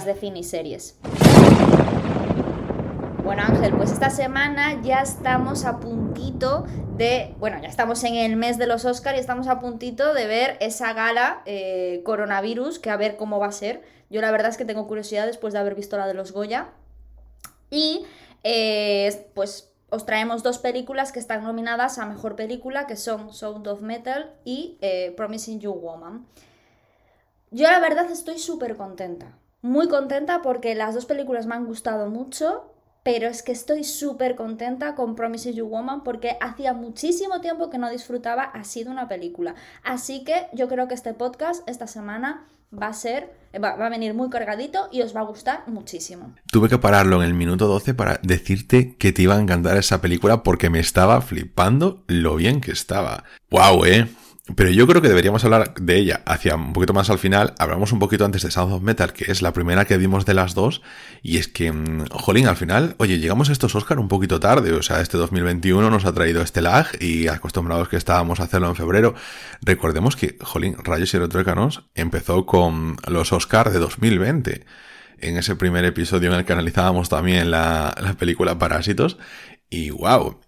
de cine series. Bueno Ángel, pues esta semana ya estamos a puntito de, bueno, ya estamos en el mes de los Oscars y estamos a puntito de ver esa gala eh, coronavirus, que a ver cómo va a ser. Yo la verdad es que tengo curiosidad después de haber visto la de los Goya. Y eh, pues os traemos dos películas que están nominadas a Mejor Película, que son Sound of Metal y eh, Promising You Woman. Yo la verdad estoy súper contenta, muy contenta porque las dos películas me han gustado mucho, pero es que estoy súper contenta con Promising You Woman porque hacía muchísimo tiempo que no disfrutaba así de una película. Así que yo creo que este podcast esta semana va a ser, va, a venir muy cargadito y os va a gustar muchísimo. Tuve que pararlo en el minuto 12 para decirte que te iba a encantar esa película porque me estaba flipando lo bien que estaba. ¡Wow, eh! Pero yo creo que deberíamos hablar de ella hacia un poquito más al final. Hablamos un poquito antes de Sound of Metal, que es la primera que vimos de las dos. Y es que, mm, jolín, al final, oye, llegamos a estos Oscar un poquito tarde. O sea, este 2021 nos ha traído este lag y acostumbrados que estábamos a hacerlo en febrero. Recordemos que, jolín, Rayos y Retruécanos empezó con los Oscar de 2020 en ese primer episodio en el que analizábamos también la, la película Parásitos. Y wow,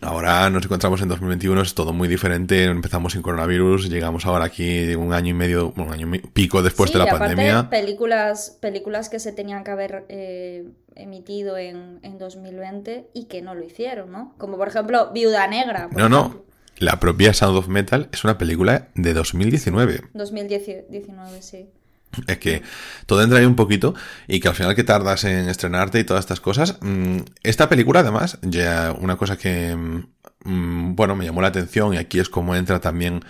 Ahora nos encontramos en 2021, es todo muy diferente. Empezamos sin coronavirus, llegamos ahora aquí un año y medio, un año y pico después de la aparte, pandemia. Películas, películas que se tenían que haber eh, emitido en, en, 2020 y que no lo hicieron, ¿no? Como por ejemplo Viuda Negra. no, no. La propia Sound of Metal es una película de 2019. 2019, sí. Es que todo entra ahí un poquito y que al final que tardas en estrenarte y todas estas cosas. Mm, esta película, además, ya una cosa que, mm, bueno, me llamó la atención y aquí es como entra también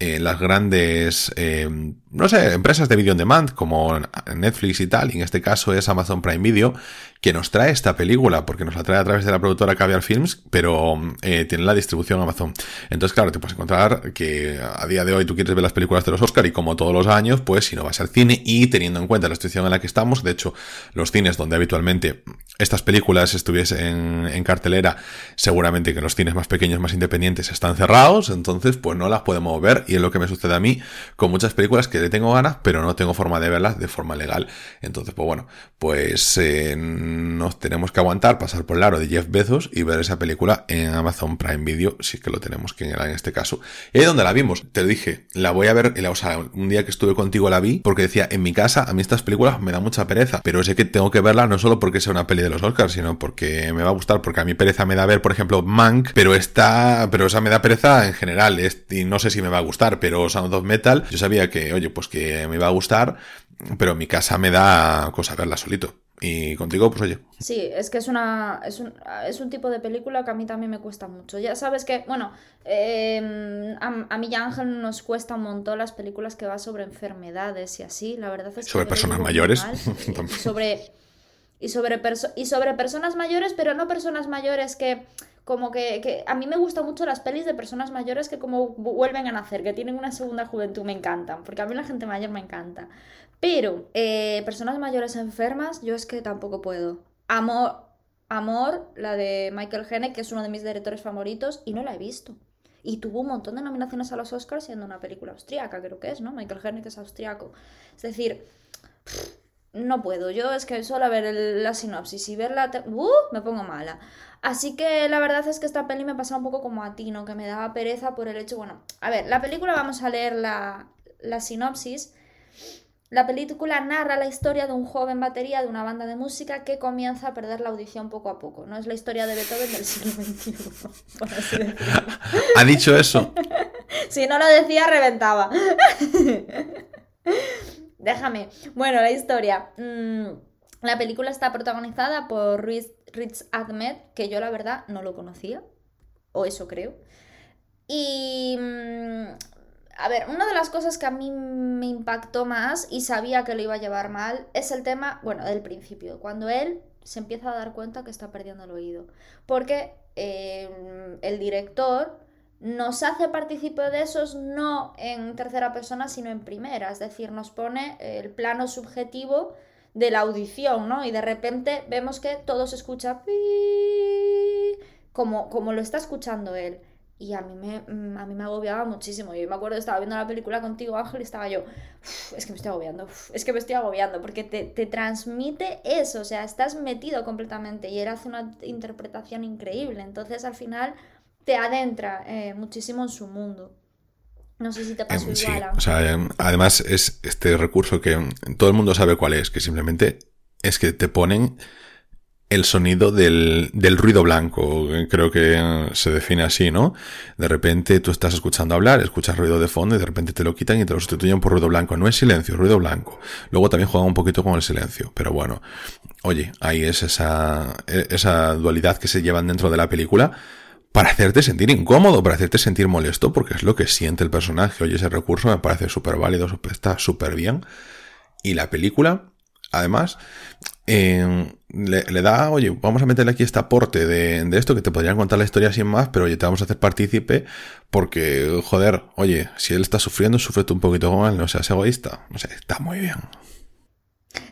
eh, las grandes, eh, no sé, empresas de video on demand como Netflix y tal, y en este caso es Amazon Prime Video, que nos trae esta película, porque nos la trae a través de la productora Caviar Films, pero eh, tiene la distribución Amazon. Entonces, claro, te puedes encontrar que a día de hoy tú quieres ver las películas de los Oscar y como todos los años, pues si no vas al cine y teniendo en cuenta la situación en la que estamos, de hecho, los cines donde habitualmente estas películas estuviesen en cartelera, seguramente que los cines más pequeños, más independientes están cerrados, entonces pues no las podemos ver y es lo que me sucede a mí con muchas películas que le tengo ganas, pero no tengo forma de verlas de forma legal. Entonces, pues bueno, pues... Eh, nos tenemos que aguantar, pasar por el aro de Jeff Bezos y ver esa película en Amazon Prime Video, si que lo tenemos que en este caso. Y ahí donde la vimos, te lo dije, la voy a ver, o sea, un día que estuve contigo la vi, porque decía, en mi casa, a mí estas películas me da mucha pereza, pero sé que tengo que verla no solo porque sea una peli de los Oscars, sino porque me va a gustar, porque a mí pereza me da ver, por ejemplo, Mank, pero está, pero esa me da pereza en general, y no sé si me va a gustar, pero Sound of Metal, yo sabía que, oye, pues que me iba a gustar, pero en mi casa me da cosa verla solito. Y contigo, pues oye. Sí, es que es una. Es un, es un tipo de película que a mí también me cuesta mucho. Ya sabes que, bueno, em, a, mí y a Ángel nos cuesta un montón las películas que va sobre enfermedades y así. La verdad es que. Sobre personas mayores. y sobre. Y sobre, y sobre personas mayores, pero no personas mayores que como que, que, a mí me gustan mucho las pelis de personas mayores que como vuelven a nacer, que tienen una segunda juventud, me encantan, porque a mí la gente mayor me encanta. Pero eh, personas mayores enfermas, yo es que tampoco puedo. Amor, Amor, la de Michael Haneke, que es uno de mis directores favoritos, y no la he visto. Y tuvo un montón de nominaciones a los Oscars siendo una película austríaca, creo que es, ¿no? Michael Haneke es austriaco. Es decir, no puedo. Yo es que solo ver la sinopsis y verla, ¡uh! me pongo mala. Así que la verdad es que esta peli me pasa un poco como a ti, ¿no? Que me daba pereza por el hecho, bueno, a ver, la película vamos a leer la, la sinopsis. La película narra la historia de un joven batería de una banda de música que comienza a perder la audición poco a poco. No es la historia de Beethoven del siglo XXI, ¿Ha dicho eso? si no lo decía, reventaba. Déjame. Bueno, la historia. Mm, la película está protagonizada por Rich Ahmed, que yo la verdad no lo conocía. O eso creo. Y mm, a ver, una de las cosas que a mí me impactó más y sabía que lo iba a llevar mal es el tema, bueno, del principio, cuando él se empieza a dar cuenta que está perdiendo el oído. Porque eh, el director nos hace partícipe de esos no en tercera persona, sino en primera, es decir, nos pone el plano subjetivo de la audición, ¿no? Y de repente vemos que todo se escucha como, como lo está escuchando él. Y a mí me, mm, a mí me agobiaba muchísimo. Yo me acuerdo, estaba viendo la película contigo, Ángel, y estaba yo, es que me estoy agobiando, es que me estoy agobiando, porque te, te, transmite eso, o sea, estás metido completamente y él hace una interpretación increíble. Entonces, al final, te adentra eh, muchísimo en su mundo. No sé si te pasó em, igual. o sea, em, además es este recurso que todo el mundo sabe cuál es, que simplemente es que te ponen el sonido del, del, ruido blanco, creo que se define así, ¿no? De repente tú estás escuchando hablar, escuchas ruido de fondo y de repente te lo quitan y te lo sustituyen por ruido blanco. No es silencio, ruido blanco. Luego también juegan un poquito con el silencio, pero bueno, oye, ahí es esa, esa dualidad que se llevan dentro de la película para hacerte sentir incómodo, para hacerte sentir molesto, porque es lo que siente el personaje. Oye, ese recurso me parece súper válido, está súper bien. Y la película, además, eh, le, da, oye, vamos a meterle aquí este aporte de, de, esto que te podrían contar la historia sin más, pero oye, te vamos a hacer partícipe porque, joder, oye, si él está sufriendo, sufre tú un poquito con él, no seas egoísta. No sé, está muy bien.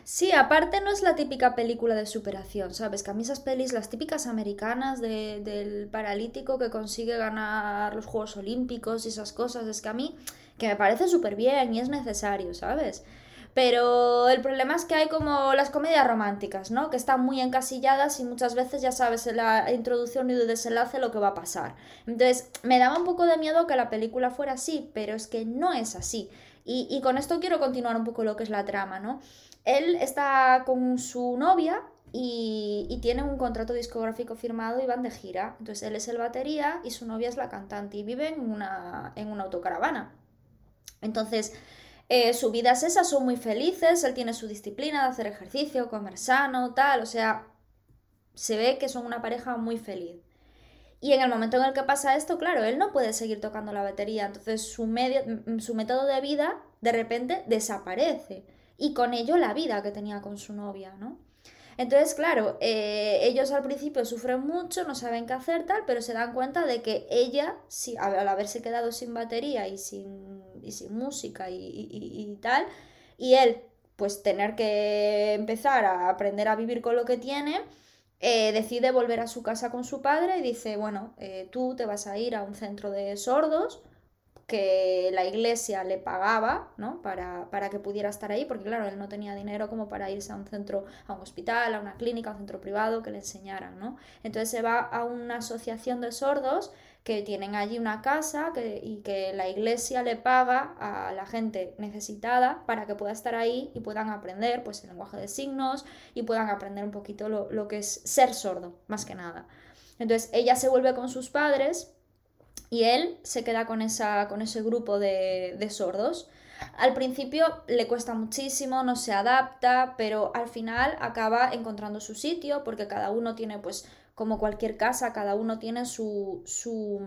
Sí, aparte no es la típica película de superación, ¿sabes? Que a mí esas pelis, las típicas americanas del paralítico que consigue ganar los Juegos Olímpicos y esas cosas, es que a mí, que me parece súper bien y es necesario, ¿sabes? Pero el problema es que hay como las comedias románticas, ¿no? Que están muy encasilladas y muchas veces ya sabes en la introducción y el desenlace lo que va a pasar. Entonces, me daba un poco de miedo que la película fuera así, pero es que no es así. Y, y con esto quiero continuar un poco lo que es la trama, ¿no? Él está con su novia y, y, tienen un contrato discográfico firmado y van de gira. Entonces él es el batería y su novia es la cantante y viven en una, en una autocaravana. Entonces, eh, su vida es esa, son muy felices, él tiene su disciplina de hacer ejercicio, comer sano, tal, o sea, se ve que son una pareja muy feliz. Y en el momento en el que pasa esto, claro, él no puede seguir tocando la batería, entonces su, medio, su método de vida de repente desaparece y con ello la vida que tenía con su novia, ¿no? Entonces, claro, eh, ellos al principio sufren mucho, no saben qué hacer, tal, pero se dan cuenta de que ella, si, al haberse quedado sin batería y sin, sin música y, tal, y él, pues tener que empezar a aprender a vivir con lo que tiene, eh, decide volver a su casa con su padre y dice, bueno, eh, tú te vas a ir a un centro de sordos que la iglesia le pagaba, ¿no? Para, para, que pudiera estar ahí, porque claro, él no tenía dinero como para irse a un centro, a un hospital, a una clínica, a un centro privado que le enseñaran, ¿no? Entonces se va a una asociación de sordos que tienen allí una casa que, y que la iglesia le paga a la gente necesitada para que pueda estar ahí y puedan aprender pues el lenguaje de signos y puedan aprender un poquito lo, lo que es ser sordo, más que nada. Entonces ella se vuelve con sus padres y él se queda con, esa, con ese grupo de, de sordos. Al principio le cuesta muchísimo, no se adapta, pero al final acaba encontrando su sitio porque cada uno tiene pues como cualquier casa, cada uno tiene su, su,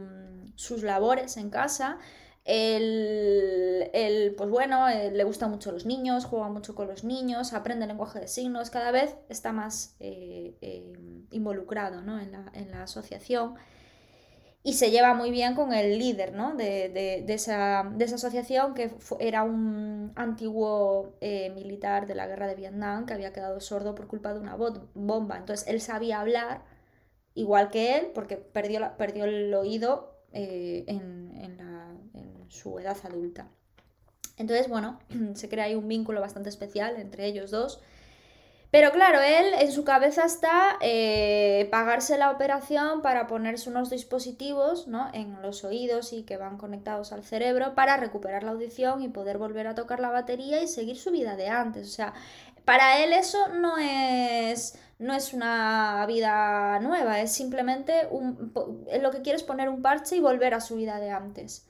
sus labores en casa. Él, pues bueno, eh, le gustan mucho los niños, juega mucho con los niños, aprende lenguaje de signos, cada vez está más eh, eh, involucrado ¿no? en, la, en la asociación y se lleva muy bien con el líder ¿no? de, de, esa, de, esa, asociación, que era un antiguo militar de la guerra de Vietnam que había quedado sordo por culpa de una bomba. Entonces él sabía hablar igual que él porque perdió, perdió el oído eh, en, en su edad adulta. Entonces, bueno, se crea ahí un vínculo bastante especial entre ellos dos. Pero claro, él en su cabeza está eh, pagarse la operación para ponerse unos dispositivos ¿no? en los oídos y que van conectados al cerebro para recuperar la audición y poder volver a tocar la batería y seguir su vida de antes. O sea, para él eso no es, no es una vida nueva, es simplemente un, lo que quiere es poner un parche y volver a su vida de antes.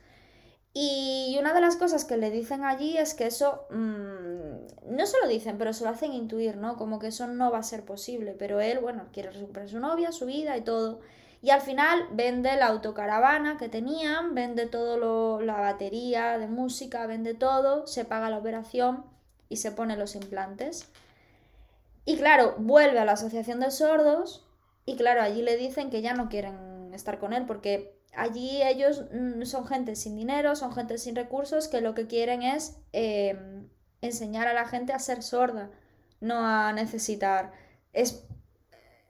Y una de las cosas que le dicen allí es que eso, mm, no se lo dicen, pero se lo hacen intuir, ¿no? Como que eso no va a ser posible, pero él, bueno, quiere recuperar su novia, su vida y todo. Y al final vende la autocaravana que tenían, vende todo lo, la batería de música, vende todo, se paga la operación y se pone los implantes. Y claro, vuelve a la asociación de sordos y claro, allí le dicen que ya no quieren estar con él porque allí ellos mm, son gente sin dinero, son gente sin recursos que lo que quieren es em, enseñar a la gente a ser sorda, no a necesitar. Es,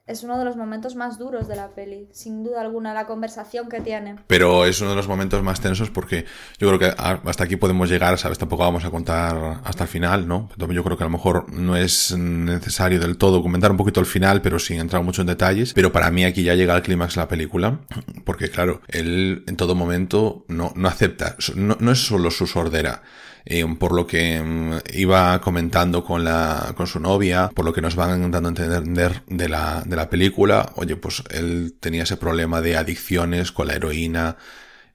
es uno de los momentos más duros de la peli, sin duda alguna, la conversación que tiene. Pero es uno de los momentos más tensos porque yo creo que hasta aquí podemos llegar, ¿sabes? Tampoco vamos a contar hasta el final, ¿no? Yo creo que a lo mejor no es necesario del todo comentar un poquito el final, pero sin entrar mucho en detalles. Pero para mí aquí ya llega el clímax de la película, porque claro, él en todo momento no, no acepta, no, no es solo su sordera, eh, por lo que mm, iba comentando con, la, con su novia, por lo que nos van dando a entender de la, de la película, oye, pues él tenía ese problema de adicciones con la heroína,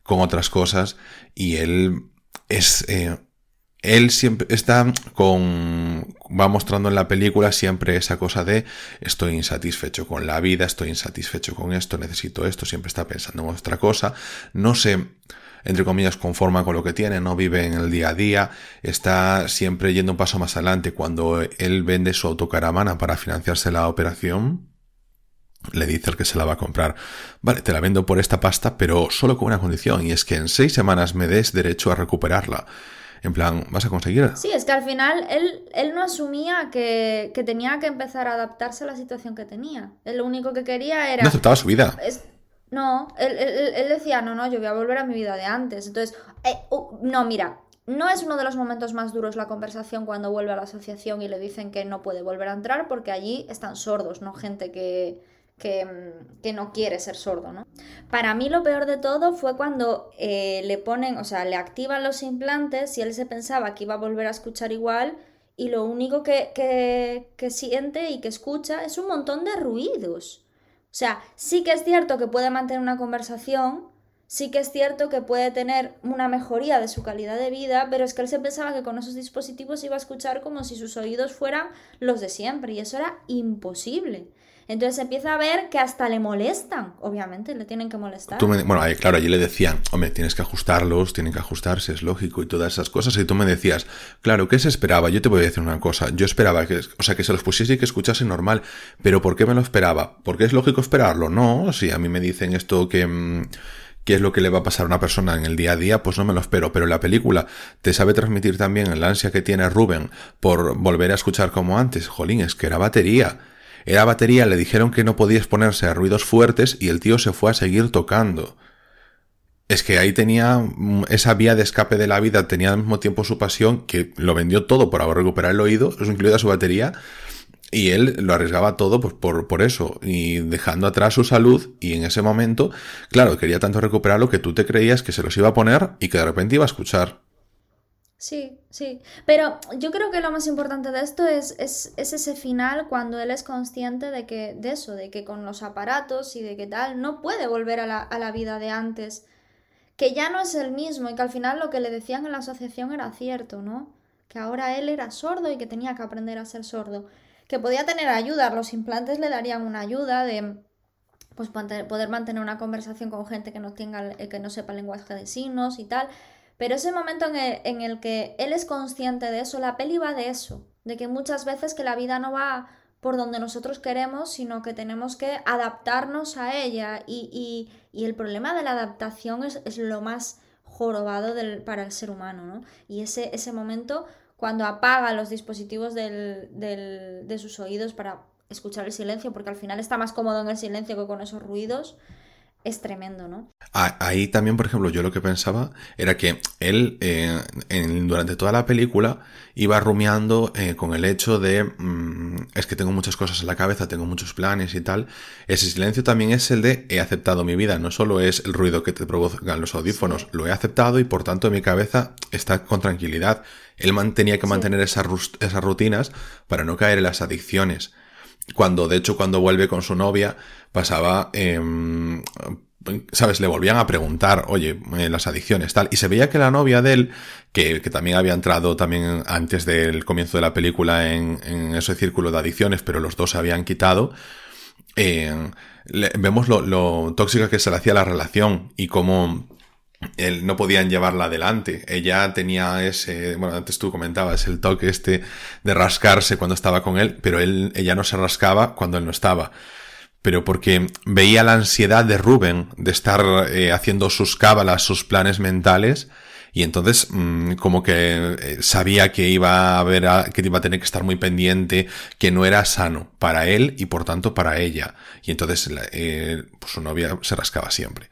con otras cosas, y él es... Eh, él siempre está con, va mostrando en la película siempre esa cosa de estoy insatisfecho con la vida, estoy insatisfecho con esto, necesito esto, siempre está pensando en otra cosa, no sé, entre comillas, conforma con lo que tiene, no vive en el día a día, está siempre yendo un paso más adelante cuando él vende su autocaravana para financiarse la operación. Le dice al que se la va a comprar, vale, te la vendo por esta pasta, pero solo con una condición, y es que en seis semanas me des derecho a recuperarla. En plan, ¿vas a conseguir? Sí, es que al final él, él no asumía que, que, tenía que empezar a adaptarse a la situación que tenía. Él lo único que quería era... No aceptaba su vida. No, él, decía, no, no, yo voy a volver a mi vida de antes. Entonces, eh, no, mira, no es uno de los momentos más duros la conversación cuando vuelve a la asociación y le dicen que no puede volver a entrar porque allí están sordos, ¿no? Gente que, que, no quiere ser sordo, ¿no? Para mí lo peor de todo fue cuando eh, le ponen, o sea, le activan los implantes y él se pensaba que iba a volver a escuchar igual y lo único que, que siente y que escucha es un montón de ruidos. O sea, sí que es cierto que puede mantener una conversación, sí que es cierto que puede tener una mejoría de su calidad de vida, pero es que él se pensaba que con esos dispositivos iba a escuchar como si sus oídos fueran los de siempre y eso era imposible. Entonces empieza a ver que hasta le molestan, obviamente, le tienen que molestar. bueno, claro, allí le decían, hombre, tienes que ajustarlos, tienen que ajustarse, es lógico y todas esas cosas. Y tú me decías, claro, ¿qué se esperaba? Yo te voy a decir una cosa, yo esperaba que, o sea, que se los pusiese y que escuchase normal, pero ¿por qué me lo esperaba? ¿Porque es lógico esperarlo? No, si a mí me dicen esto que... Mm, qué es lo que le va a pasar a una persona en el día a día, pues no me lo espero. Pero la película te sabe transmitir también el ansia que tiene Rubén por volver a escuchar como antes. Jolín, es que era batería. Era batería, le dijeron que no podía exponerse a ruidos fuertes y el tío se fue a seguir tocando. Es que ahí tenía mm, esa vía de escape de la vida, tenía al mismo tiempo su pasión, que lo vendió todo por recuperar el oído, incluida su batería, y él lo arriesgaba todo pues, por, por eso, y dejando atrás su salud, y en ese momento, claro, quería tanto recuperarlo que tú te creías que se los iba a poner y que de repente iba a escuchar. Sí, sí. Pero yo creo que lo más importante de esto es, es, ese final cuando él es consciente de que, de eso, de que con los aparatos y de que tal, no puede volver a la, a la vida de antes. Que ya no es el mismo y que al final lo que le decían en la asociación era cierto, ¿no? Que ahora él era sordo y que tenía que aprender a ser sordo. Que podía tener ayuda, los implantes le darían una ayuda de pues poder mantener una conversación con gente que no tenga que no sepa lenguaje de signos y tal pero ese momento en el, que él es consciente de eso, la peli va de eso, de que muchas veces que la vida no va por donde nosotros queremos, sino que tenemos que adaptarnos a ella. Y, el problema de la adaptación es, lo más jorobado del, para el ser humano, ¿no? Y ese, ese momento, cuando apaga los dispositivos del, de sus oídos para escuchar el silencio, porque al final está más cómodo en el silencio que con esos ruidos, es tremendo, ¿no? Ahí también, por ejemplo, yo lo que pensaba era que él eh, durante toda la película iba rumiando eh, con el hecho de mm, es que tengo muchas cosas en la cabeza, tengo muchos planes y tal. Ese silencio también es el de he aceptado mi vida, no solo es el ruido que te provocan los audífonos, lo he aceptado y por tanto mi cabeza está con tranquilidad. Él tenía que mantener esas, esas rutinas para no caer en las adicciones cuando de hecho cuando vuelve con su novia pasaba em, ¿sabes? Le volvían a preguntar, oye, eh, las adicciones, tal. Y se veía que la novia de él, que, también había entrado también antes del comienzo de la película en, ese círculo de adicciones, pero los dos se habían quitado, eh, vemos lo, lo, tóxica que se le hacía la relación y cómo él, no podían llevarla adelante. Ella tenía ese, bueno, antes tú comentabas el toque este de rascarse cuando estaba con él, pero él, ella no se rascaba cuando él no estaba. Pero porque veía la ansiedad de Rubén de estar eh, haciendo sus cábalas, sus planes mentales, Y entonces, mm, como que eh, sabía que iba a haber, que iba a tener que estar muy pendiente, que no era sano para él y por tanto para ella. Y entonces, eh, pues su novia se rascaba siempre.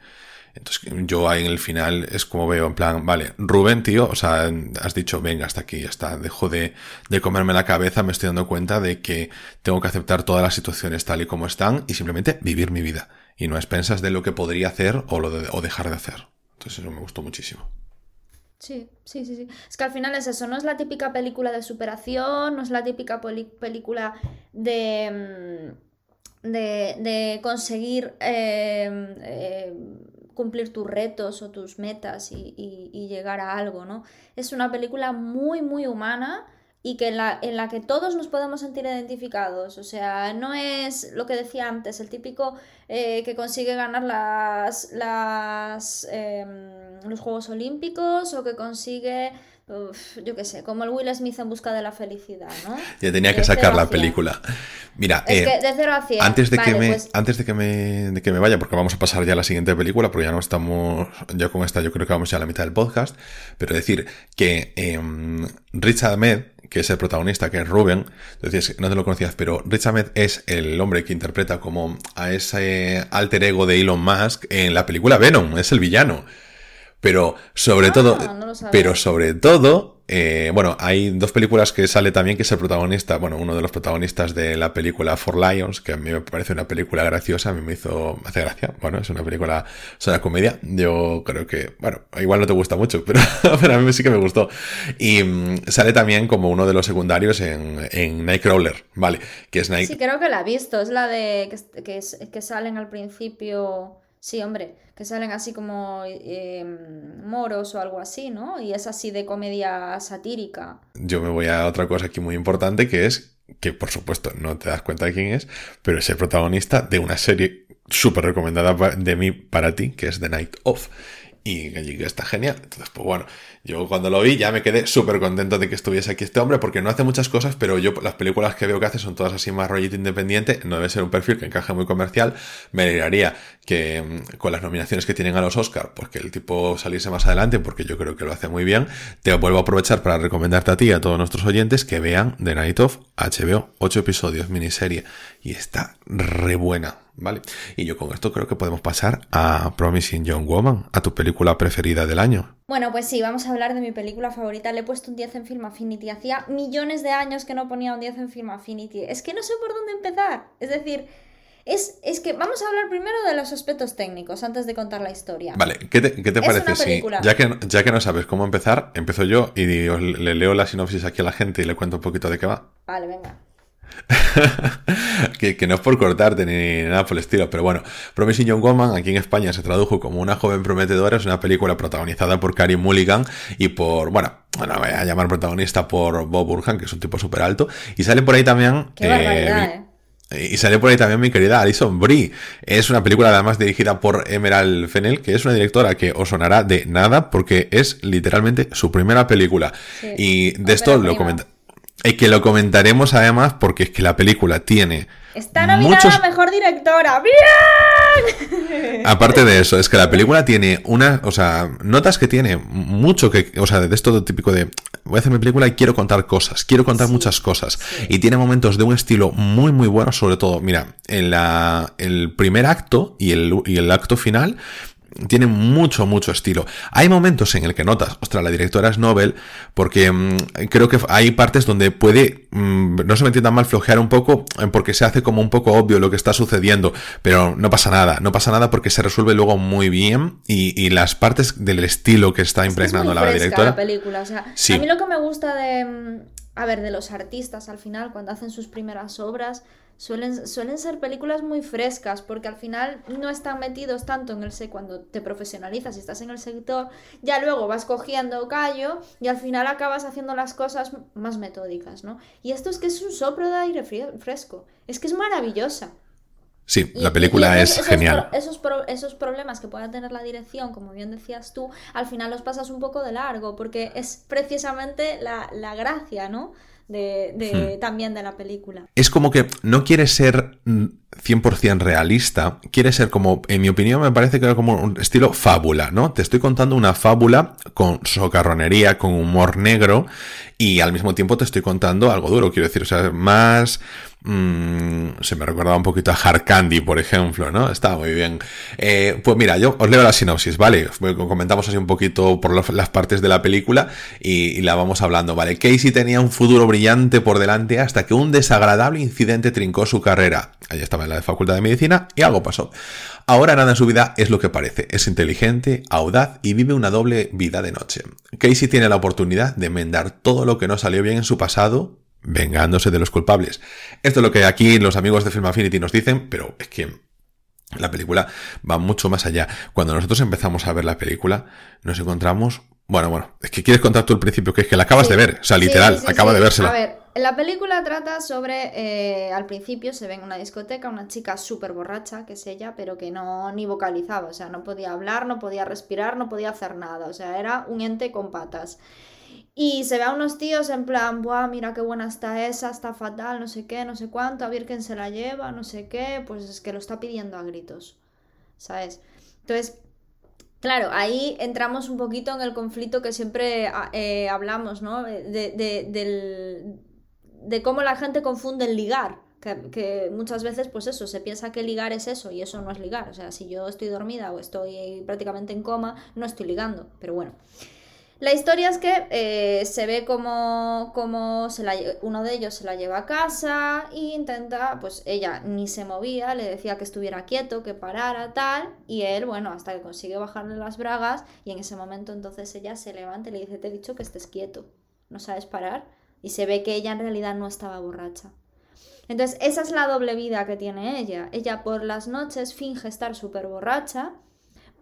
Entonces, yo ahí en el final es como veo, en plan, vale, Rubén, tío, o sea, has dicho, venga, hasta aquí, ya está, dejo de, de comerme la cabeza, me estoy dando cuenta de que tengo que aceptar todas las situaciones tal y como están y simplemente vivir mi vida. Y no expensas de lo que podría hacer o, lo o dejar de hacer. Entonces, eso me gustó muchísimo. Sí, sí, sí, sí. Es que al final es eso, no es la típica película de superación, no es la típica película de, mm, de, de conseguir em, em, cumplir tus retos o tus metas y, llegar a algo, ¿no? Es una película muy, muy humana y que en la, en la que todos nos podemos sentir identificados. O sea, no es lo que decía antes, el típico eh, que consigue ganar las, las, em, los Juegos Olímpicos o que consigue yo qué sé, como el Will Smith en busca de la felicidad, ¿no? Ya tenía que sacar la película. Mira, es eh, que de 0 a 100. Antes de que me pues antes de que me de que me vaya, porque vamos a pasar ya a la siguiente película, porque ya no estamos ya con esta, yo creo que vamos ya a la mitad del podcast, pero decir que eh, Richard Ahmed, que es el protagonista, que es Ruben, decías, no te lo conocías, pero Richard Ahmed es el hombre que interpreta como a ese alter ego de Elon Musk en la película Venom, es el villano. Pero sobre ah, todo, pero sobre todo, eh, bueno, hay dos películas que sale también que es el protagonista, bueno, uno de los protagonistas de la película For Lions, que a mí me parece una película graciosa, a mí me hizo, me hace gracia, bueno, es una película, es una comedia, yo creo que, bueno, igual no te gusta mucho, pero, pero a mí sí que me gustó. Y mm, sale también como uno de los secundarios en, en Nightcrawler, ¿vale? Que es Night... Sí, creo que la he visto, es la de que, que, que salen al principio Sí, hombre, que salen así como em, moros o algo así, ¿no? Y es así de comedia satírica. Yo me voy a otra cosa aquí muy importante que es que por supuesto no te das cuenta de quién es, pero es el protagonista de una serie súper recomendada de mí para ti, que es The Night Of y que está genial. Entonces, pues bueno, yo cuando lo vi ya me quedé súper contento de que estuviese aquí este hombre, porque no hace muchas cosas, pero yo las películas que veo que hace son todas así más rollito independiente, no debe ser un perfil que encaje muy comercial. Me alegraría que mm, con las nominaciones que tienen a los Oscar, pues que el tipo saliese más adelante, porque yo creo que lo hace muy bien. Te vuelvo a aprovechar para recomendarte a ti y a todos nuestros oyentes que vean The Night of HBO, 8 episodios, miniserie, y está re buena ¿vale? Y yo con esto creo que podemos pasar a Promising Young Woman, a tu película preferida del año. Bueno, pues sí, vamos a hablar de mi película favorita. Le he puesto un 10 en Film Affinity. Hacía millones de años que no ponía un 10 en Film Affinity. Es que no sé por dónde empezar. Es decir, es, es, que vamos a hablar primero de los aspectos técnicos antes de contar la historia. Vale, ¿qué te, qué te parece si, ya que, ya que no sabes cómo empezar, empiezo yo y le leo la sinopsis aquí a la gente y le cuento un poquito de qué va? Vale, venga. que, no es por cortarte ni nada por el estilo, pero bueno, Promising Young Woman aquí en España se tradujo como Una joven prometedora, es una película protagonizada por Carrie Mulligan y por, bueno, bueno, voy a llamar protagonista por Bob Burhan, que es un tipo súper alto, y sale por ahí también... Eh, eh. Y sale por ahí también mi querida Alison Brie. Es una película además dirigida por Emerald Fennell, que es una directora que os sonará de nada porque es literalmente su primera película. Y de esto lo comenta y que lo comentaremos además porque es que la película tiene. Está nominada mejor directora. ¡Bien! Aparte de eso, es que la película tiene una. O sea, notas que tiene mucho que. O sea, de esto típico de. Voy a hacer mi película y quiero contar cosas. Quiero contar muchas cosas. Y tiene momentos de un estilo muy, muy bueno. Sobre todo, mira, en la, el primer acto y el, y el acto final tiene mucho, mucho estilo. Hay momentos en el que notas, ostras, la directora es Nobel, porque mm, creo que hay partes donde puede, mm, no se me entienda mal, flojear un poco, eh, porque se hace como un poco obvio lo que está sucediendo, pero no pasa nada, no pasa nada porque se resuelve luego muy bien y, las partes del estilo que está impregnando la directora. La película, o sea, a mí lo que me gusta de, mm, a ver, de los artistas al final, cuando hacen sus primeras obras, suelen, suelen ser películas muy frescas porque al final no están metidos tanto en el sé cuando te profesionalizas y estás en el sector, ya luego vas cogiendo callo y al final acabas haciendo las cosas más metódicas, ¿no? Y esto es que es un soplo de aire fresco, es que es maravillosa. Sí, la película es genial. esos, esos, problemas que pueda tener la dirección, como bien decías tú, al final los pasas un poco de largo, porque es precisamente la, la gracia, ¿no? De, hmm. también de la película. Es como que no quiere ser 100% realista, quiere ser como, en mi opinión, me parece que era como un estilo fábula, ¿no? Te estoy contando una fábula con socarronería, con humor negro y al mismo tiempo te estoy contando algo duro, quiero decir, o sea, más Mm, se me recordaba un poquito a Hard Candy, por ejemplo, ¿no? Estaba muy bien. Eh, pues mira, yo os leo la sinopsis, ¿vale? Comentamos así un poquito por las partes de la película y, la vamos hablando, ¿vale? Casey tenía un futuro brillante por delante hasta que un desagradable incidente trincó su carrera. Allí estaba en la Facultad de Medicina y algo pasó. Ahora nada en su vida es lo que parece. Es inteligente, audaz y vive una doble vida de noche. Casey tiene la oportunidad de enmendar todo lo que no salió bien en su pasado vengándose de los culpables. Esto es lo que aquí los amigos de Film Affinity nos dicen, pero es que la película va mucho más allá. Cuando nosotros empezamos a ver la película, nos encontramos... Bueno, bueno, es que quieres contar tú el principio, que es que la acabas de ver, o sea, literal, acaba de vérsela. A ver, la película trata sobre, eh, al principio se ve en una discoteca una chica súper borracha, que es ella, pero que no ni vocalizaba, o sea, no podía hablar, no podía respirar, no podía hacer nada, o sea, era un ente con patas. Y se ve a unos tíos en plan, Buah, mira qué buena está esa, está fatal, no sé qué, no sé cuánto, a ver quién se la lleva, no sé qué, pues es que lo está pidiendo a gritos, ¿sabes? Entonces, claro, ahí entramos un poquito en el conflicto que siempre ah, eh, hablamos, ¿no? De, de, de cómo la gente confunde el ligar. Que, que, muchas veces, pues eso, se piensa que ligar es eso y eso no es ligar. O sea, si yo estoy dormida o estoy prácticamente en coma, no estoy ligando. Pero bueno. La historia es que eh, se ve como, como se la, uno de ellos se la lleva a casa e intenta, pues ella ni se movía, le decía que estuviera quieto, que parara, tal, y él, bueno, hasta que consigue bajarle las bragas y en ese momento entonces ella se levanta y le dice, te he dicho que estés quieto, no sabes parar, y se ve que ella en realidad no estaba borracha. Entonces, esa es la doble vida que tiene ella. Ella por las noches finge estar súper borracha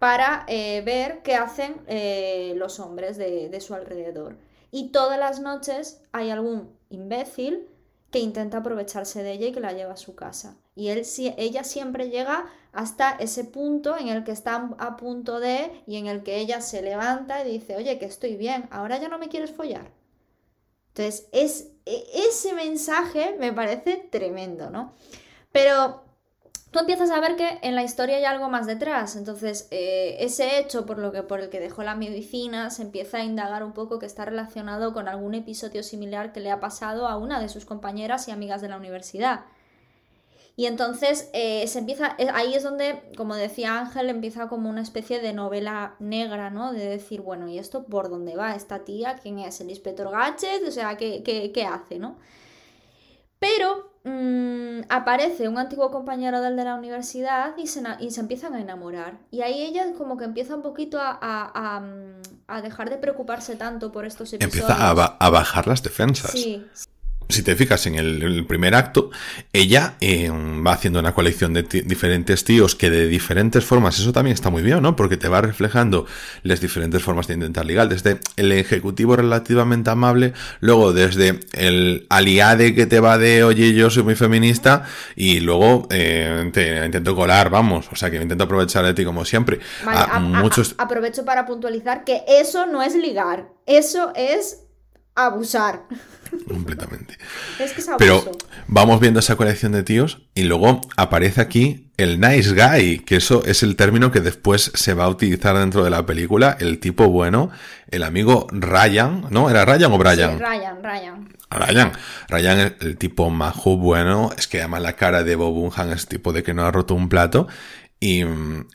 para eh, ver qué hacen eh, los hombres de, su alrededor. Y todas las noches hay algún imbécil que intenta aprovecharse de ella y que la lleva a su casa. Y él, ella siempre llega hasta ese punto en el que está a punto de y en el que ella se levanta y dice, oye, que estoy bien, ahora ya no me quieres follar. Entonces, es, e, ese mensaje me parece tremendo, ¿no? Pero tú empiezas a ver que en la historia hay algo más detrás. Entonces, eh, ese hecho por, lo que, por el que dejó la medicina se empieza a indagar un poco que está relacionado con algún episodio similar que le ha pasado a una de sus compañeras y amigas de la universidad. Y entonces eh, se empieza, eh, ahí es donde, como decía Ángel, empieza como una especie de novela negra, ¿no? De decir, bueno, ¿y esto por dónde va? ¿Esta tía quién es? ¿El inspector Gadget? O sea, ¿qué, qué, qué hace, no? Pero Mm, aparece un antiguo compañero del de la universidad y se, y se empiezan a enamorar. Y ahí ella como que empieza un poquito a, a, a, dejar de preocuparse tanto por estos episodios. Empieza a, bajar las defensas. Sí, si te fijas en el, primer acto, ella eh, va haciendo una colección de diferentes tíos que de diferentes formas, eso también está muy bien, ¿no? Porque te va reflejando las diferentes formas de intentar ligar, desde el ejecutivo relativamente amable, luego desde el aliade que te va de, oye, yo soy muy feminista, y luego eh, te intento colar, vamos, o sea, que me intento aprovechar de ti como siempre. muchos... aprovecho para puntualizar que eso no es ligar, eso es abusar. Completamente. Pero vamos viendo esa colección de tíos y luego aparece aquí el nice guy, que eso es el término que después se va a utilizar dentro de la película, el tipo bueno, el amigo Ryan, ¿no? ¿Era Ryan o Brian? Ryan, Ryan. Ryan. Ryan, el, el tipo majo bueno, es que llama la cara de Bob Unhan, es tipo de que no ha roto un plato, y,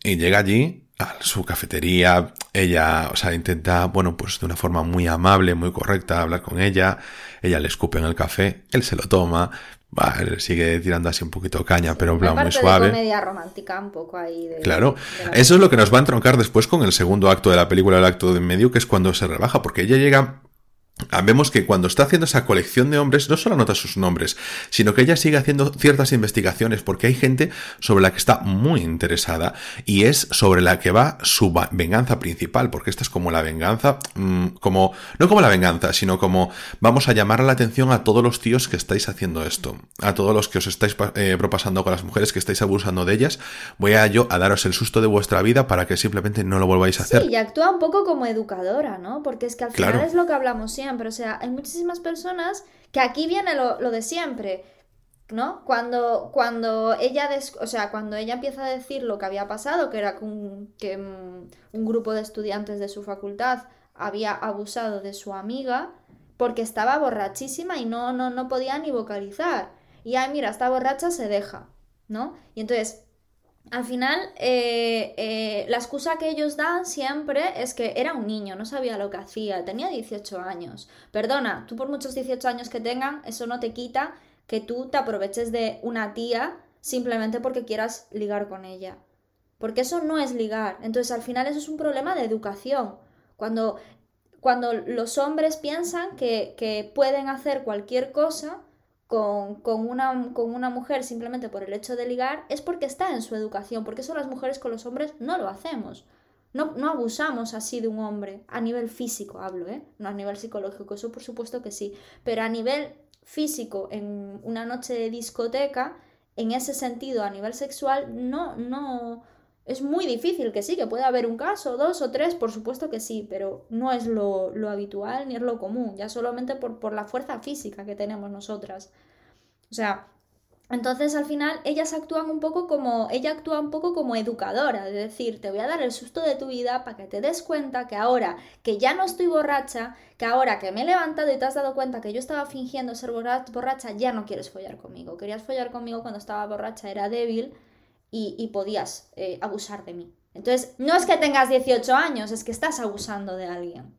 y llega allí a su cafetería, ella, o sea, intenta, bueno, pues de una forma muy amable, muy correcta, hablar con ella, ella le escupe en el café, él se lo toma, va, sigue tirando así un poquito caña, pero en plan muy suave. comedia romántica un poco ahí. claro, eso es lo que nos va a entroncar después con el segundo acto de la película, el acto de en medio, que es cuando se rebaja, porque ella llega vemos que cuando está haciendo esa colección de hombres, no solo anota sus nombres, sino que ella sigue haciendo ciertas investigaciones porque hay gente sobre la que está muy interesada y es sobre la que va su venganza principal, porque esta es como la venganza, mm, como, no como la venganza, sino como vamos a llamar la atención a todos los tíos que estáis haciendo esto, a todos los que os estáis eh, propasando con las mujeres, que estáis abusando de ellas, voy a yo a daros el susto de vuestra vida para que simplemente no lo volváis a hacer. Sí, y actúa un poco como educadora, ¿no? Porque es que al final es lo que hablamos siempre pero O sea, hay muchísimas personas que aquí viene lo, de siempre. ¿no? Cuando, cuando ella o sea, cuando ella empieza a decir lo que había pasado, que era que un, que mm, un grupo de estudiantes de su facultad había abusado de su amiga porque estaba borrachísima y no, no, no podía ni vocalizar. Y ay, mira, está borracha, se deja, ¿no? Y entonces al final, eh, eh, la excusa que ellos dan siempre es que era un niño, no sabía lo que hacía, tenía 18 años. Perdona, tú por muchos 18 años que tengan, eso no te quita que tú te aproveches de una tía simplemente porque quieras ligar con ella. Porque eso no es ligar. Entonces, al final, eso es un problema de educación. Cuando, cuando los hombres piensan que, que pueden hacer cualquier cosa con, una, con una mujer simplemente por el hecho de ligar es porque está en su educación, porque eso las mujeres con los hombres no lo hacemos. No, no, abusamos así de un hombre, a nivel físico hablo, ¿eh? No a nivel psicológico, eso por supuesto que sí, pero a nivel físico, en una noche de discoteca, en ese sentido, a nivel sexual, no, no, es muy difícil que sí, que pueda haber un caso, dos o tres, por supuesto que sí, pero no es lo, habitual ni es lo común, ya solamente por, por, la fuerza física que tenemos nosotras. O sea, entonces al final ellas actúan un poco como, ella actúa un poco como educadora, de decir, te voy a dar el susto de tu vida para que te des cuenta que ahora que ya no estoy borracha, que ahora que me he levantado y te has dado cuenta que yo estaba fingiendo ser borracha, ya no quieres follar conmigo. Querías follar conmigo cuando estaba borracha, era débil y, podías eh, abusar de mí. Entonces, no es que tengas 18 años, es que estás abusando de alguien.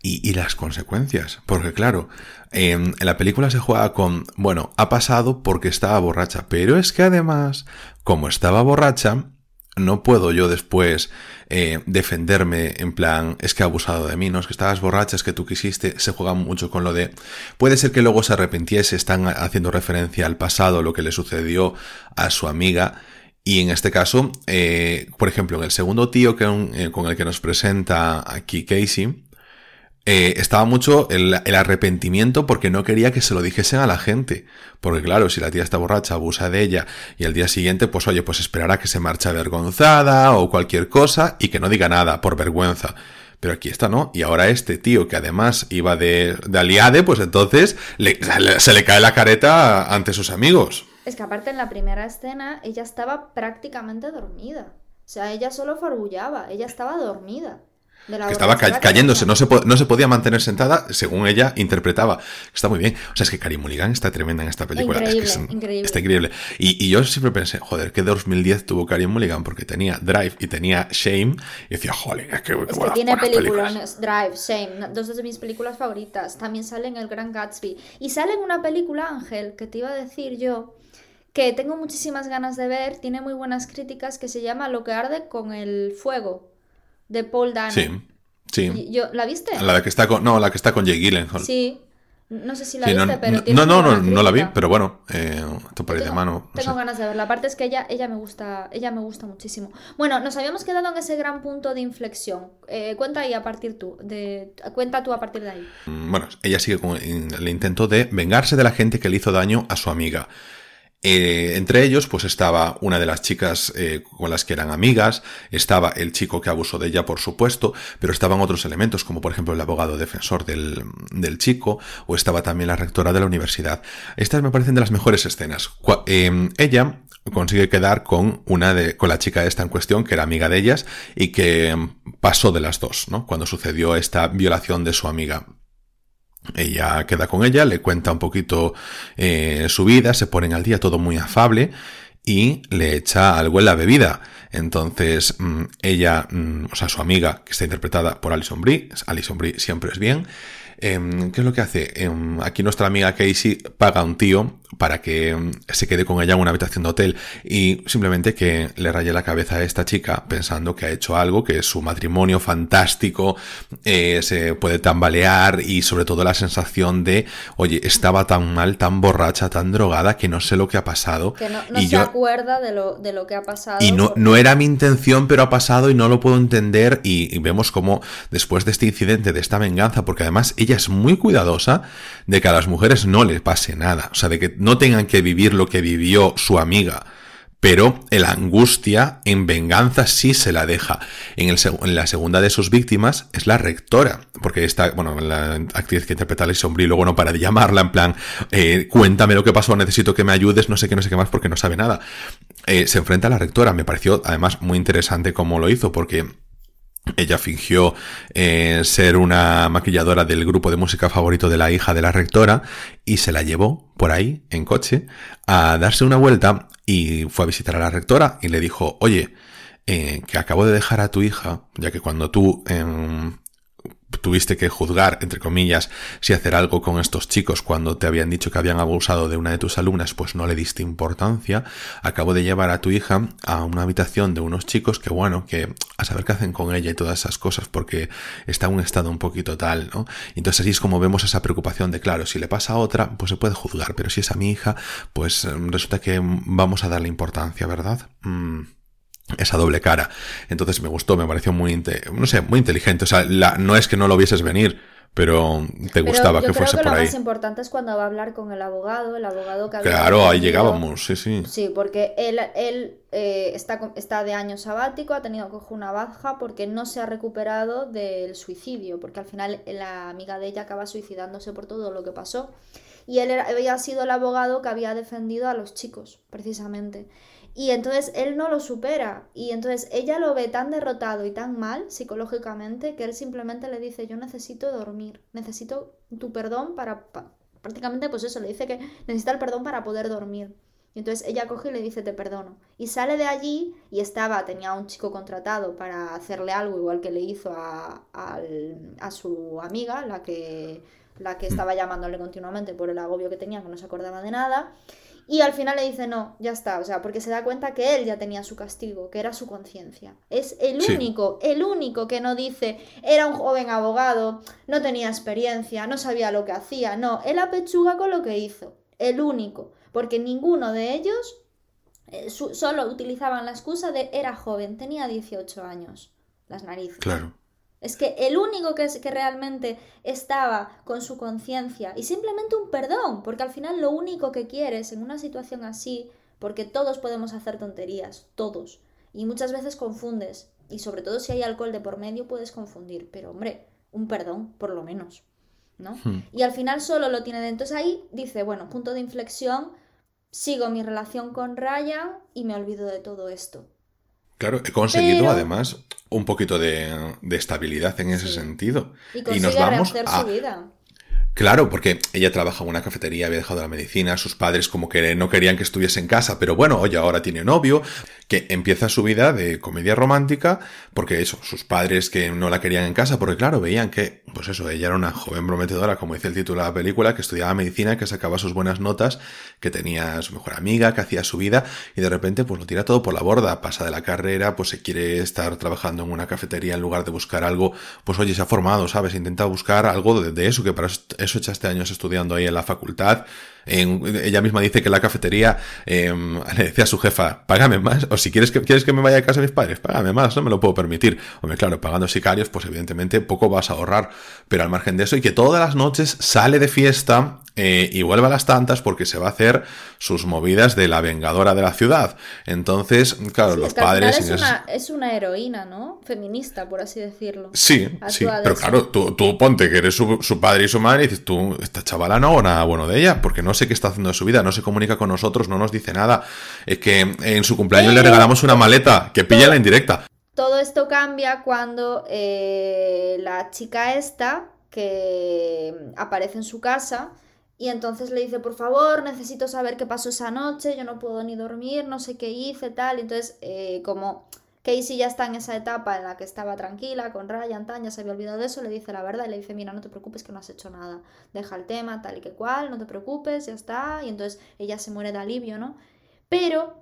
Y, las consecuencias, porque claro, en la película se juega con, bueno, ha pasado porque estaba borracha, pero es que además, como estaba borracha, no puedo yo después eh, defenderme en plan, es que ha abusado de mí, no es que estabas borracha, es que tú quisiste, se juega mucho con lo de, puede ser que luego se arrepintiese, están haciendo referencia al pasado, lo que le sucedió a su amiga, y en este caso, eh, por ejemplo, en el segundo tío que, eh, con el que nos presenta aquí Casey, eh, estaba mucho el, arrepentimiento porque no quería que se lo dijesen a la gente. Porque claro, si la tía está borracha, abusa de ella y al día siguiente, pues oye, pues esperará que se marche avergonzada o cualquier cosa y que no diga nada por vergüenza. Pero aquí está, ¿no? Y ahora este tío que además iba de, de aliade, pues entonces se le cae la careta ante sus amigos. Es que aparte en la primera escena ella estaba prácticamente dormida. O sea, ella solo farbullaba, ella estaba dormida. que estaba cayéndose, no se, no se podía mantener sentada, según ella interpretaba. Está muy bien. O sea, es que Carrie Mulligan está tremenda en esta película. Increíble, increíble. Está increíble. Y, yo siempre pensé, joder, que 2010 tuvo Carrie Mulligan porque tenía Drive y tenía Shame. Y decía, joder, es que, es que tiene películas. Drive, Shame, dos de mis películas favoritas. También sale en El Gran Gatsby. Y sale en una película, Ángel, que te iba a decir yo, que tengo muchísimas ganas de ver, tiene muy buenas críticas, que se llama Lo que arde con el fuego, de Paul Dano. Sí, sí. Yo, ¿La viste? La que está con, no, la que está con Jake Gyllenhaal. Sí. No sé si la viste, no, pero No, no, no, no la vi, pero bueno, eh, esto parece mano. tengo ganas de verla. Aparte es que ella, ella me gusta, ella me gusta muchísimo. Bueno, nos habíamos quedado en ese gran punto de inflexión. Eh, cuenta ahí a partir tú, de, cuenta tú a partir de ahí. Mm, bueno, ella sigue con el intento de vengarse de la gente que le hizo daño a su amiga. Eh, entre ellos, pues estaba una de las chicas eh, con las que eran amigas, estaba el chico que abusó de ella, por supuesto, pero estaban otros elementos, como por ejemplo el abogado defensor del, del chico, o estaba también la rectora de la universidad. Estas me parecen de las mejores escenas. Em, ella consigue quedar con una de, con la chica esta en cuestión, que era amiga de ellas, y que em, pasó de las dos, ¿no? Cuando sucedió esta violación de su amiga. Ella queda con ella, le cuenta un poquito eh, su vida, se ponen al día todo muy afable y le echa algo en la bebida. Entonces, mm, ella, mm, o sea, su amiga, que está interpretada por Alison Brie, Alison Brie siempre es bien, Em, ¿Qué es lo que hace? Em, aquí nuestra amiga Casey paga a un tío para que em, se quede con ella en una habitación de hotel y simplemente que le raye la cabeza a esta chica pensando que ha hecho algo, que su matrimonio fantástico, eh, se puede tambalear y sobre todo la sensación de, oye, estaba tan mal, tan borracha, tan drogada que no sé lo que ha pasado. Que no, no y se yo, acuerda de lo, de lo que ha pasado. y no, porque- no era mi intención, pero ha pasado y no lo puedo entender. Y, y vemos como después de este incidente, de esta venganza, porque además ella es muy cuidadosa de que a las mujeres no les pase nada. O sea, de que no tengan que vivir lo que vivió su amiga. Pero la angustia en venganza sí se la deja. En, la segunda de sus víctimas es la rectora. Porque esta, bueno, la actriz que interpreta a Alice Sombrí luego no para de llamarla en plan, eh, cuéntame lo que pasó, necesito que me ayudes, no sé qué, no sé qué más, porque no sabe nada. Eh, se enfrenta a la rectora. Me pareció además muy interesante cómo lo hizo, porque ella fingió eh, ser una maquilladora del grupo de música favorito de la hija de la rectora y se la llevó por ahí en coche a darse una vuelta y fue a visitar a la rectora y le dijo, oye, eh, que acabo de dejar a tu hija, ya que cuando tú em, tuviste que juzgar, entre comillas, si hacer algo con estos chicos cuando te habían dicho que habían abusado de una de tus alumnas, pues no le diste importancia. Acabo de llevar a tu hija a una habitación de unos chicos que, bueno, que a saber qué hacen con ella y todas esas cosas porque está en un estado un poquito tal, ¿no? Entonces así es como vemos esa preocupación de, claro, si le pasa a otra, pues se puede juzgar, pero si es a mi hija, pues eh, resulta que vamos a darle importancia, ¿verdad? Mm esa doble cara. Entonces me gustó, me pareció muy, no sé, muy inteligente. O sea, la- no es que no lo vieses venir, pero te Pero gustaba yo que creo fuese que por lo ahí. más importante es cuando va a hablar con el abogado, el abogado que había Claro, ahí llegábamos, sí, sí. Sí, porque él, él eh, está, está de año sabático, ha tenido que coger una baja porque no se ha recuperado del suicidio, porque al final la amiga de ella acaba suicidándose por todo lo que pasó. Y él era- había sido el abogado que había defendido a los chicos, precisamente. Y entonces él no lo supera. Y entonces ella lo ve tan derrotado y tan mal psicológicamente que él simplemente le dice, yo necesito dormir, necesito tu perdón para... pa- prácticamente pues eso, le dice que necesita el perdón para poder dormir. Y entonces ella coge y le dice, te perdono. Y sale de allí y estaba, tenía un chico contratado para hacerle algo, igual que le hizo a, al- a su amiga, la que, la que estaba llamándole continuamente por el agobio que tenía, que no se acordaba de nada. Y al final le dice, no, ya está, o sea, porque se da cuenta que él ya tenía su castigo, que era su conciencia. Es el Sí. único, el único que no dice, era un joven abogado, no tenía experiencia, no sabía lo que hacía, no, él apechuga con lo que hizo, el único, porque ninguno de ellos eh, su- solo utilizaban la excusa de era joven, tenía 18 años, las narices. Claro. Es que el único que, es, que realmente estaba con su conciencia y simplemente un perdón, porque al final lo único que quieres en una situación así, porque todos podemos hacer tonterías, todos, y muchas veces confundes, y sobre todo si hay alcohol de por medio puedes confundir, pero hombre, un perdón por lo menos, ¿no? Hmm. Y al final solo lo tiene de entonces ahí dice, bueno, punto de inflexión, sigo mi relación con Ryan y me olvido de todo esto. Claro, he conseguido Pero- además un poquito de, de estabilidad en ese Sí. sentido. Y nos vamos a, su vida. Claro, porque ella trabaja en una cafetería, había dejado la medicina, sus padres como que no querían que estuviese en casa, pero bueno, oye, ahora tiene novio, que empieza su vida de comedia romántica, porque eso, sus padres que no la querían en casa, porque claro, veían que, pues eso, ella era una joven prometedora, como dice el título de la película, que estudiaba medicina, que sacaba sus buenas notas, que tenía a su mejor amiga, que hacía su vida, y de repente pues lo tira todo por la borda, pasa de la carrera, pues se quiere estar trabajando en una cafetería en lugar de buscar algo, pues oye, se ha formado, ¿sabes? Intenta buscar algo de, de eso, que para eso echaste años estudiando ahí en la facultad. En- ella misma dice que en la cafetería eh, le decía a su jefa, págame más, o si quieres que, quieres que me vaya a casa de mis padres, págame más, no me lo puedo permitir. Hombre, claro, pagando sicarios, pues evidentemente poco vas a ahorrar, pero al margen de eso, y que todas las noches sale de fiesta eh, y vuelve a las tantas porque se va a hacer sus movidas de la vengadora de la ciudad. Entonces, claro, Sí, los padres... es una, es una heroína, ¿no? Feminista, por así decirlo. Sí, Actúa sí, pero eso. claro, tú, tú ponte que eres su, su padre y su madre y dices, tú, esta chavala no hago nada bueno de ella, porque no sé qué está haciendo de su vida, no se comunica con nosotros, no nos dice nada. Es que en su cumpleaños le regalamos una maleta, que pilla la indirecta. Todo esto cambia cuando eh, la chica esta, que aparece en su casa, y entonces le dice, por favor, necesito saber qué pasó esa noche, yo no puedo ni dormir, no sé qué hice, tal. Entonces, eh, como Casey ya está en esa etapa en la que estaba tranquila con Ryan, tan, ya se había olvidado de eso, le dice la verdad y le dice, mira, no te preocupes que no has hecho nada, deja el tema tal y que cual, no te preocupes, ya está, y entonces ella se muere de alivio, ¿no? Pero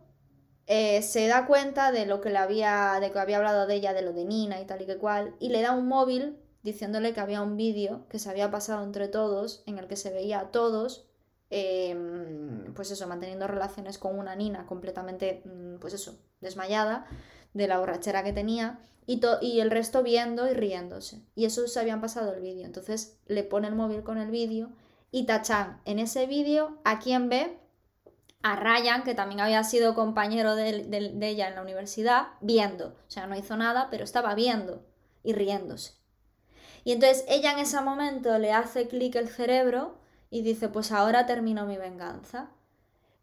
eh, se da cuenta de lo que le había, de que había hablado de ella, de lo de Nina y tal y que cual, y le da un móvil diciéndole que había un vídeo que se había pasado entre todos, en el que se veía a todos, em, pues eso, manteniendo relaciones con una Nina completamente, mm, pues eso, desmayada de la borrachera que tenía, y, y el resto viendo y riéndose. Y eso se habían pasado el vídeo. Entonces le pone el móvil con el vídeo y Tachan en ese vídeo, ¿a quién ve? A Ryan, que también había sido compañero de, de ella en la universidad, viendo. O sea, no hizo nada, pero estaba viendo y riéndose. Y entonces ella en ese momento le hace clic el cerebro y dice, pues ahora termino mi venganza.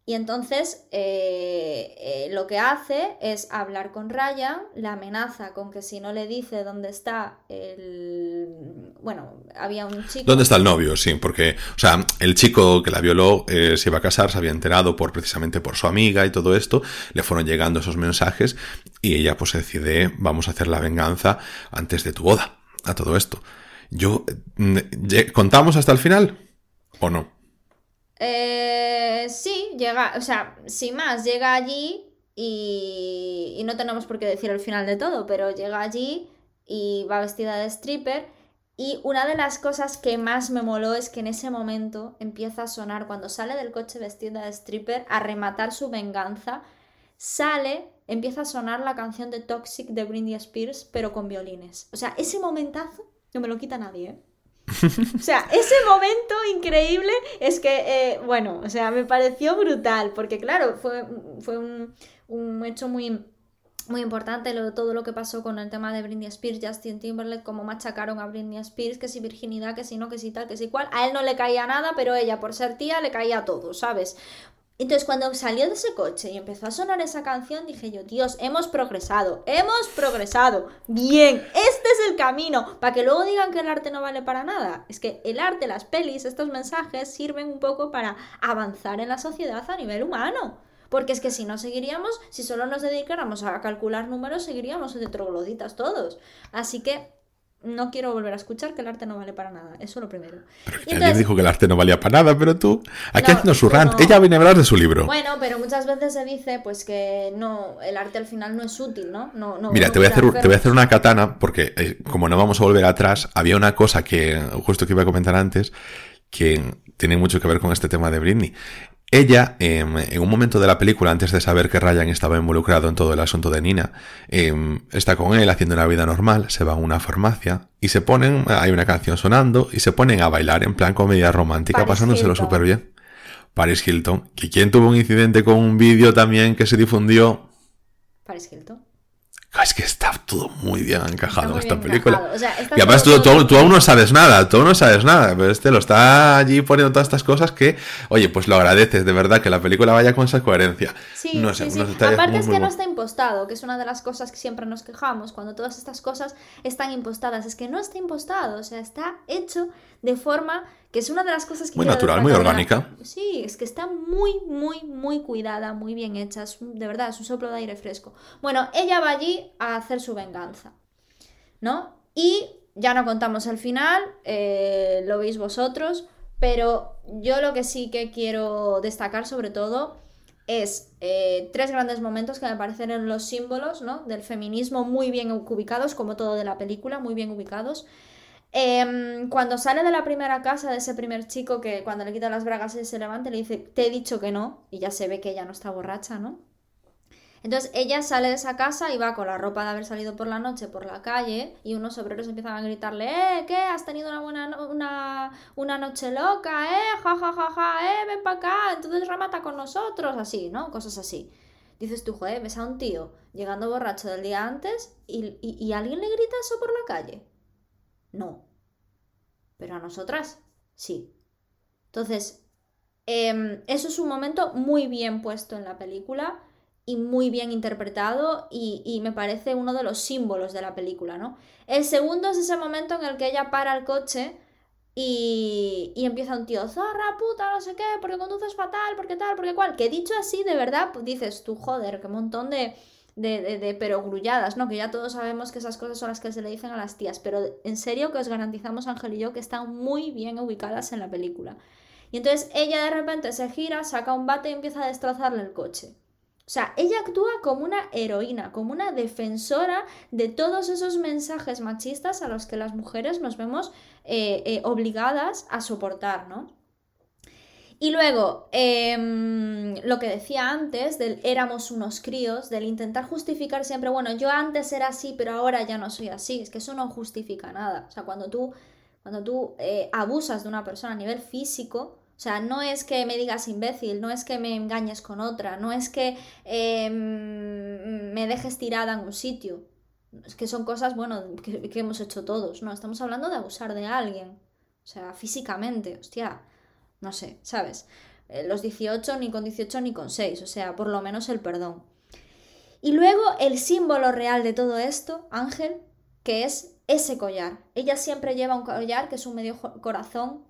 Y entonces eh, eh, lo que hace es hablar con Ryan, la amenaza con que si no le dice dónde está el... Bueno, había un chico... ¿Dónde está el novio? Sí, porque, o sea, el chico que la violó eh, se iba a casar, se había enterado por precisamente por su amiga y todo esto, le fueron llegando esos mensajes y ella pues decide, vamos a hacer la venganza antes de tu boda a todo esto. Yo, mm, ¿contamos hasta el final o no? Eh, sí, llega, o sea, sin más, llega allí y, y no tenemos por qué decir el final de todo, pero llega allí y va vestida de stripper. Y una de las cosas que más me moló es que en ese momento empieza a sonar, cuando sale del coche vestida de stripper, a rematar su venganza, sale, empieza a sonar la canción de Toxic de Britney Spears, pero con violines. O sea, ese momentazo no me lo quita nadie, ¿eh? o sea, ese momento increíble es que, eh, bueno, o sea, me pareció brutal, porque claro, fue, fue un, hecho muy, muy importante lo, todo lo que pasó con el tema de Britney Spears, Justin Timberlake, como machacaron a Britney Spears, que si virginidad, que si no, que si tal, que si cual. A él no le caía nada, pero ella, por ser tía, le caía todo, ¿sabes? Entonces, cuando salió de ese coche y empezó a sonar esa canción, dije yo, Dios, hemos progresado, hemos progresado. Bien, este es el camino. Para que luego digan que el arte no vale para nada. Es que el arte, las pelis, estos mensajes sirven un poco para avanzar en la sociedad a nivel humano. Porque es que si no seguiríamos, si solo nos dedicáramos a calcular números, seguiríamos de trogloditas todos. Así que no quiero volver a escuchar que el arte no vale para nada. Eso lo primero. Pero alguien dijo que el arte no valía para nada, pero tú. Aquí haciendo su rant. Ella viene a hablar de su libro. Bueno, pero muchas veces se dice pues que no, el arte al final no es útil, ¿no? no, no Mira, te voy, a hacer, te voy a hacer una katana, porque eh, como no vamos a volver atrás, había una cosa que, justo que iba a comentar antes, que tiene mucho que ver con este tema de Britney. Ella, em, en un momento de la película, antes de saber que Ryan estaba involucrado en todo el asunto de Nina, em, está con él haciendo una vida normal, se va a una farmacia y se ponen, hay una canción sonando y se ponen a bailar en plan comedia romántica, pasándoselo súper bien. Paris Hilton, que quien tuvo un incidente con un vídeo también que se difundió. Paris Hilton. Es que está todo muy bien encajado en esta película. y además tú, tú, aún no sabes nada, tú aún no sabes nada, pero este lo está allí poniendo todas estas cosas que, oye, pues lo agradeces de verdad que la película vaya con esa coherencia. Sí, no sé, sí, Aparte es que no está impostado, que es una de las cosas que siempre nos quejamos cuando todas estas cosas están impostadas. Es que no está impostado, o sea, está hecho de forma que es una de las cosas que... Muy natural, muy orgánica. Sí, es que está muy, muy, muy cuidada, muy bien hecha, de verdad, es un soplo de aire fresco. Bueno, ella va allí a hacer su venganza, ¿no? Y ya no contamos el final, eh, lo veis vosotros, pero yo lo que sí que quiero destacar sobre todo es eh, tres grandes momentos que me parecen en los símbolos ¿no? del feminismo muy bien ubicados, como todo de la película, muy bien ubicados. Em, cuando sale de la primera casa de ese primer chico que cuando le quita las bragas y se levanta le dice, te he dicho que no, y ya se ve que ella no está borracha, ¿no? Entonces ella sale de esa casa y va con la ropa de haber salido por la noche por la calle y unos obreros empiezan a gritarle, eh, ¿qué? ¿Has tenido una buena una, una noche loca? ¿Eh? Ja, ja, ja, ja, eh, ven para acá, entonces remata con nosotros, así, ¿no? Cosas así. Dices tú, joder, ves a un tío llegando borracho del día antes y, y alguien le grita eso por la calle. No. Pero a nosotras, sí. Entonces, em, eso es un momento muy bien puesto en la película y muy bien interpretado y, me parece uno de los símbolos de la película, ¿no? El segundo es ese momento en el que ella para el coche y, y empieza un tío, zorra, puta, no sé qué, porque conduces fatal, porque tal, porque cual, que dicho así, de verdad, pues dices tú, joder, qué montón de de, de, pero grulladas, ¿no? Que ya todos sabemos que esas cosas son las que se le dicen a las tías, pero en serio que os garantizamos, Ángel y yo, que están muy bien ubicadas en la película. Y entonces ella de repente se gira, saca un bate y empieza a destrozarle el coche. O sea, ella actúa como una heroína, como una defensora de todos esos mensajes machistas a los que las mujeres nos vemos eh, eh, obligadas a soportar, ¿no? Y luego, em, lo que decía antes, del éramos unos críos, del intentar justificar siempre, bueno, yo antes era así, pero ahora ya no soy así, es que eso no justifica nada. O sea, cuando tú, cuando tú eh, abusas de una persona a nivel físico, o sea, no es que me digas imbécil, no es que me engañes con otra, no es que em, me dejes tirada en un sitio. Es que son cosas, bueno, que, que, hemos hecho todos, ¿no? Estamos hablando de abusar de alguien. O sea, físicamente, hostia, no sé, ¿sabes? Eh, los 18 ni con 18 ni con 6, o sea, por lo menos el perdón. Y luego el símbolo real de todo esto, Ángel, que es ese collar. Ella siempre lleva un collar que es un medio corazón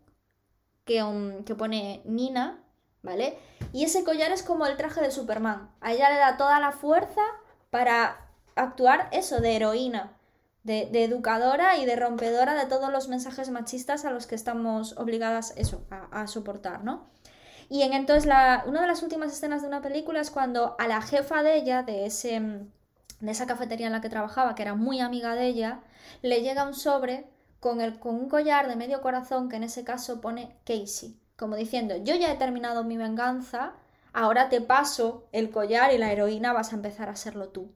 que, que pone Nina, ¿vale? Y ese collar es como el traje de Superman. A ella le da toda la fuerza para actuar eso, de heroína, de, educadora y de rompedora de todos los mensajes machistas a los que estamos obligadas eso, a, soportar, ¿no? Y en entonces la, una de las últimas escenas de una película es cuando a la jefa de ella, de, ese, de esa cafetería en la que trabajaba, que era muy amiga de ella, le llega un sobre con, el, con un collar de medio corazón que en ese caso pone Casey, como diciendo, yo ya he terminado mi venganza, ahora te paso el collar y la heroína vas a empezar a serlo tú.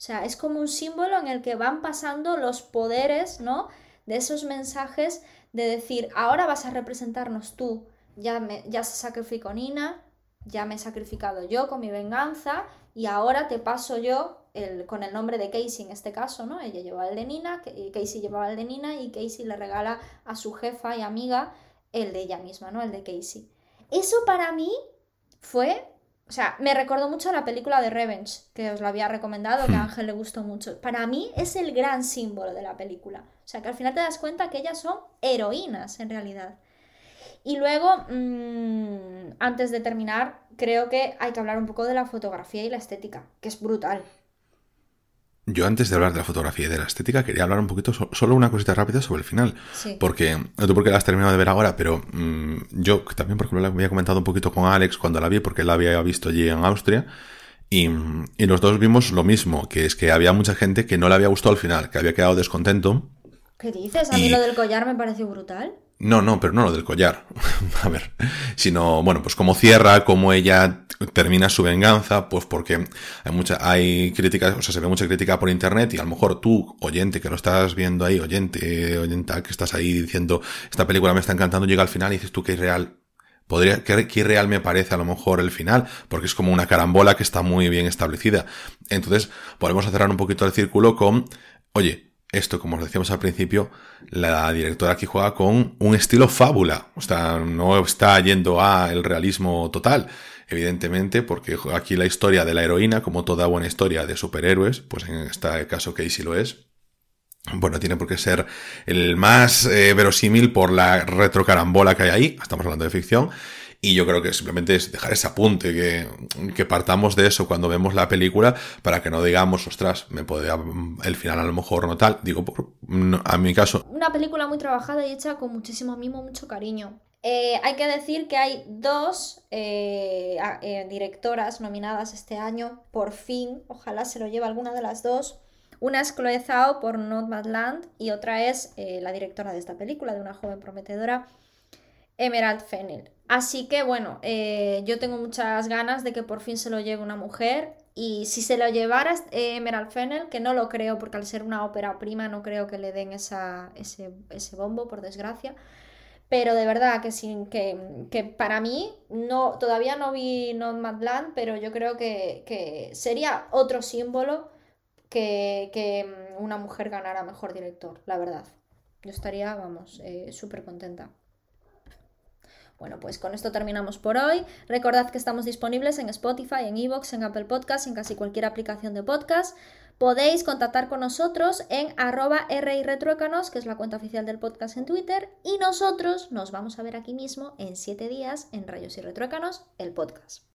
O sea, es como un símbolo en el que van pasando los poderes, ¿no? De esos mensajes de decir, ahora vas a representarnos tú, ya, me, ya se sacrificó Nina, ya me he sacrificado yo con mi venganza y ahora te paso yo con el nombre de Casey en este caso, ¿no? Ella llevaba el de Nina, Casey llevaba el de Nina y Casey le regala a su jefa y amiga el de ella misma, ¿no? El de Casey. Eso para mí fue, o sea, me recordó mucho a la película de Revenge, que os la había recomendado, que a hmm. Ángel le gustó mucho. Para mí es el gran símbolo de la película. O sea, que al final te das cuenta que ellas son heroínas en realidad. Y luego, mm, antes de terminar, creo que hay que hablar un poco de la fotografía y la estética, que es brutal. Yo antes de hablar de la fotografía y de la estética quería hablar un poquito, solo una cosita rápida sobre el final. Porque, no sé por qué la has terminado de ver ahora, pero mm, yo también, por ejemplo, la había comentado un poquito con Alex cuando la vi, porque la había visto allí en Austria. Y, y, los dos vimos lo mismo, que es que había mucha gente que no le había gustado al final, que había quedado descontento. ¿Qué dices? A mí lo del collar me pareció brutal. No, no, pero no lo del collar. A ver, sino, bueno, pues cómo cierra, cómo ella termina su venganza, pues porque hay mucha, hay críticas, o sea, se ve mucha crítica por internet y a lo mejor tú, oyente, que lo estás viendo ahí, oyente, oyenta, que estás ahí diciendo, esta película me está encantando, llega al final y dices tú que es real. Podría, que, real me parece a lo mejor el final, porque es como una carambola que está muy bien establecida. Entonces, podemos cerrar un poquito el círculo con, oye, esto, como os decíamos al principio, la directora aquí juega con un estilo fábula. O sea, no está yendo a el realismo total, evidentemente, porque aquí la historia de la heroína, como toda buena historia de superhéroes, pues en este caso Casey lo es, bueno, tiene por qué ser el más eh, verosímil por la retrocarambola que hay ahí, estamos hablando de ficción, y yo creo que simplemente es dejar ese apunte, que, partamos de eso cuando vemos la película para que no digamos, ostras, me podría el final a lo mejor no tal. Digo, por, a mi caso. Una película muy trabajada y hecha con muchísimo mimo, mucho cariño. Eh, hay que decir que hay dos eh, eh, directoras nominadas este año, por fin, ojalá se lo lleve alguna de las dos. Una es Chloe Zhao por Nomadland y otra es la directora de esta película, de una joven prometedora, Emerald Fennel. Así que bueno, eh, yo tengo muchas ganas de que por fin se lo lleve una mujer. Y si se lo llevara eh, Emerald Fennel, que no lo creo, porque al ser una ópera prima no creo que le den esa, ese, bombo, por desgracia. Pero de verdad que, sin, que, para mí no, todavía no vi Nomadland, pero yo creo que, sería otro símbolo que, mm, una mujer ganara mejor director, la verdad. Yo estaría, vamos, eh, súper contenta. Bueno, pues con esto terminamos por hoy. Recordad que estamos disponibles en Spotify, en Evox, en Apple Podcasts, en casi cualquier aplicación de podcast. Podéis contactar con nosotros en arroba que es la cuenta oficial del podcast en Twitter. Y nosotros nos vamos a ver aquí mismo en 7 días en Rayos y Retruécanos, el podcast.